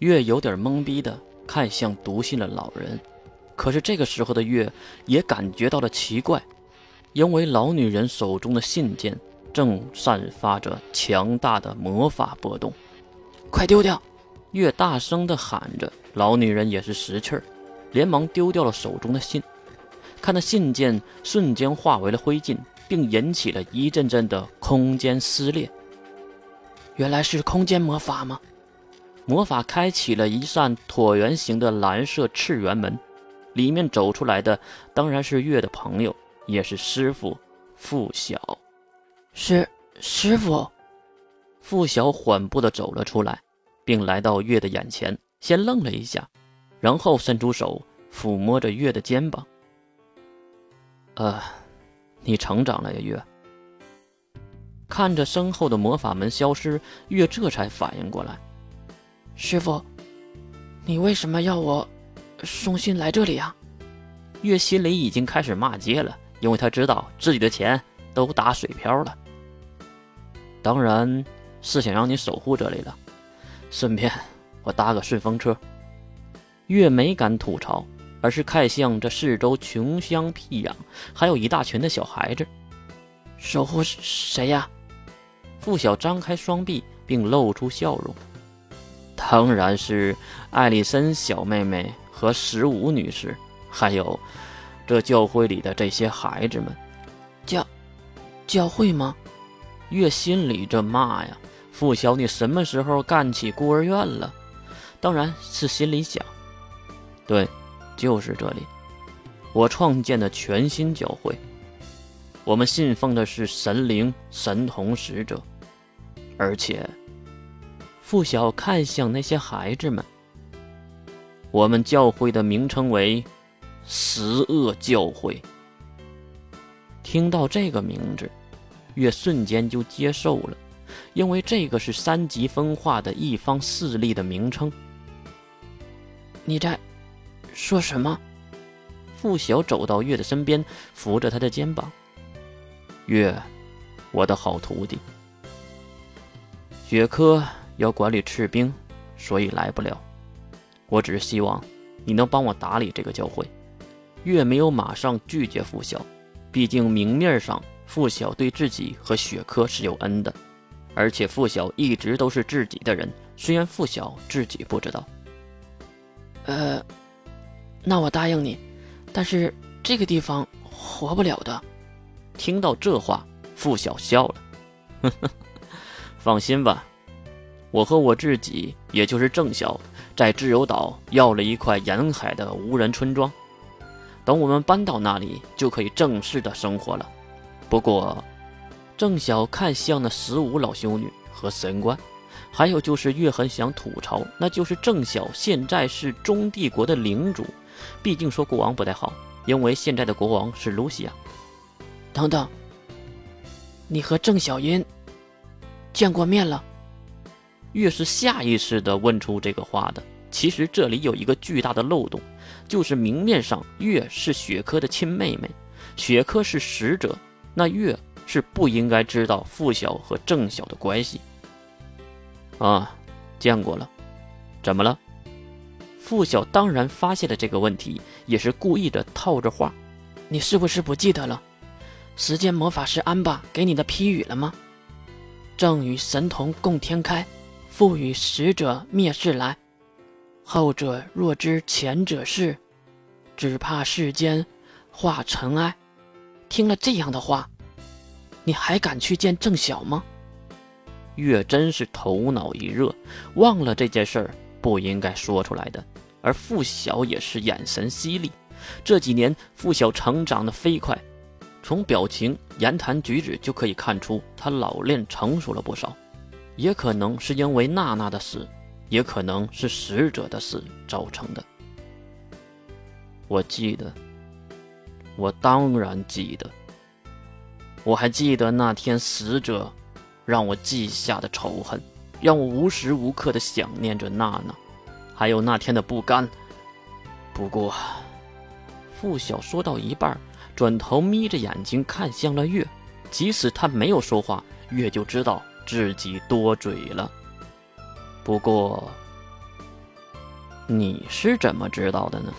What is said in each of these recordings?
月有点懵逼的看向读信的老人，可是这个时候的月也感觉到了奇怪，因为老女人手中的信件正散发着强大的魔法波动。快丢掉！月大声的喊着，老女人也是识趣儿，连忙丢掉了手中的信。看那信件瞬间化为了灰烬，并引起了一阵阵的空间撕裂。原来是空间魔法吗？魔法开启了一扇椭圆形的蓝色赤圆门，里面走出来的当然是月的朋友，也是师傅傅晓。师师傅，傅晓缓步的走了出来，并来到月的眼前，先愣了一下，然后伸出手抚摸着月的肩膀。呃，你成长了呀，月。看着身后的魔法门消失，月这才反应过来。师傅，你为什么要我送信来这里啊？月心里已经开始骂街了，因为他知道自己的钱都打水漂了。当然是想让你守护这里了，顺便我搭个顺风车。月没敢吐槽，而是看向这四周穷乡僻壤，还有一大群的小孩子。守护谁呀？付晓张开双臂，并露出笑容。当然是艾丽森小妹妹和十五女士，还有这教会里的这些孩子们。教教会吗？月心里这骂呀！傅小，你什么时候干起孤儿院了？当然是心里想。对，就是这里，我创建的全新教会。我们信奉的是神灵、神童、使者，而且。付晓看向那些孩子们。我们教会的名称为“十恶教会”。听到这个名字，月瞬间就接受了，因为这个是三级分化的一方势力的名称。你在说什么？付晓走到月的身边，扶着他的肩膀。月，我的好徒弟，雪珂。要管理赤兵，所以来不了。我只是希望你能帮我打理这个教会。月没有马上拒绝傅晓，毕竟明面上傅晓对自己和雪珂是有恩的，而且傅晓一直都是自己的人。虽然傅晓自己不知道。呃，那我答应你，但是这个地方活不了的。听到这话，傅晓笑了，呵呵，放心吧。我和我自己，也就是郑晓，在自由岛要了一块沿海的无人村庄。等我们搬到那里，就可以正式的生活了。不过，郑晓看向那十五老修女和神官，还有就是月痕想吐槽，那就是郑晓现在是中帝国的领主，毕竟说国王不太好，因为现在的国王是露西亚。等等，你和郑小音见过面了？越是下意识地问出这个话的，其实这里有一个巨大的漏洞，就是明面上月是雪珂的亲妹妹，雪珂是使者，那月是不应该知道傅晓和郑晓的关系。啊，见过了，怎么了？傅晓当然发现了这个问题，也是故意的套着话：“你是不是不记得了？时间魔法师安巴给你的批语了吗？正与神童共天开。”赋予使者灭世来，后者若知前者事，只怕世间化尘埃。听了这样的话，你还敢去见郑晓吗？月真是头脑一热，忘了这件事儿不应该说出来的。而傅晓也是眼神犀利，这几年傅晓成长的飞快，从表情、言谈举止就可以看出他老练成熟了不少。也可能是因为娜娜的死，也可能是死者的死造成的。我记得，我当然记得。我还记得那天死者让我记下的仇恨，让我无时无刻的想念着娜娜，还有那天的不甘。不过，傅晓说到一半，转头眯着眼睛看向了月，即使他没有说话，月就知道。自己多嘴了，不过，你是怎么知道的呢？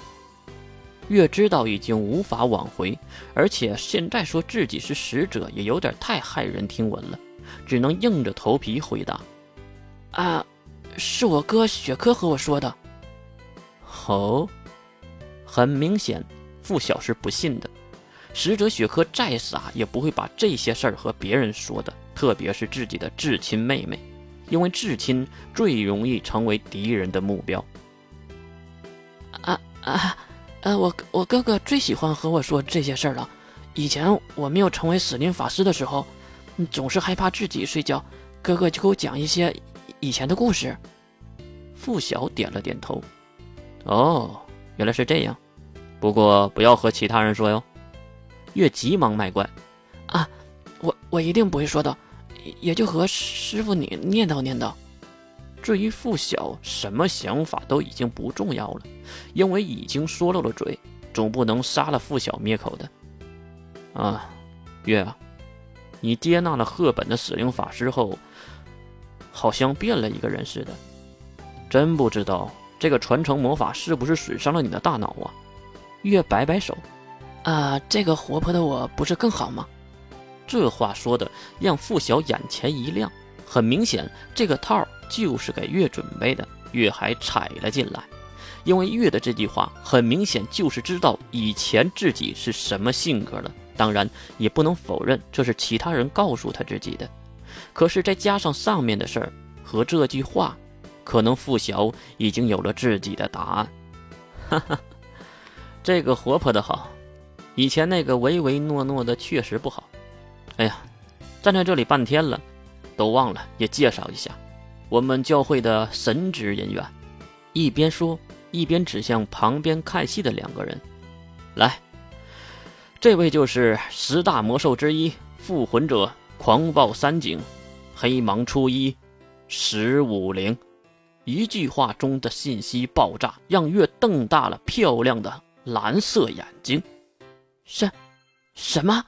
越知道已经无法挽回，而且现在说自己是使者也有点太骇人听闻了，只能硬着头皮回答：“啊，是我哥雪珂和我说的。”哦，很明显，傅晓是不信的。使者雪珂再傻也不会把这些事儿和别人说的，特别是自己的至亲妹妹，因为至亲最容易成为敌人的目标。啊啊！呃，我我哥哥最喜欢和我说这些事儿了。以前我没有成为死灵法师的时候，总是害怕自己睡觉，哥哥就给我讲一些以前的故事。付晓点了点头。哦，原来是这样。不过不要和其他人说哟。月急忙卖乖。啊，我我一定不会说的，也就和师傅你念叨念叨。至于傅晓什么想法都已经不重要了，因为已经说漏了嘴，总不能杀了傅晓灭口的。啊，月啊，你接纳了赫本的死灵法师后，好像变了一个人似的。真不知道这个传承魔法是不是损伤了你的大脑啊？月摆摆手，啊，这个活泼的我不是更好吗？这话说的让付晓眼前一亮，很明显这个套。就是给月准备的，月还踩了进来，因为月的这句话很明显就是知道以前自己是什么性格了。当然，也不能否认这是其他人告诉他自己的。可是再加上上面的事儿和这句话，可能付晓已经有了自己的答案。哈 哈，这个活泼的好，以前那个唯唯诺诺的确实不好。哎呀，站在这里半天了，都忘了也介绍一下。我们教会的神职人员，一边说一边指向旁边看戏的两个人，来，这位就是十大魔兽之一复魂者狂暴三井，黑芒初一十五灵。一句话中的信息爆炸，让月瞪大了漂亮的蓝色眼睛。什，什么？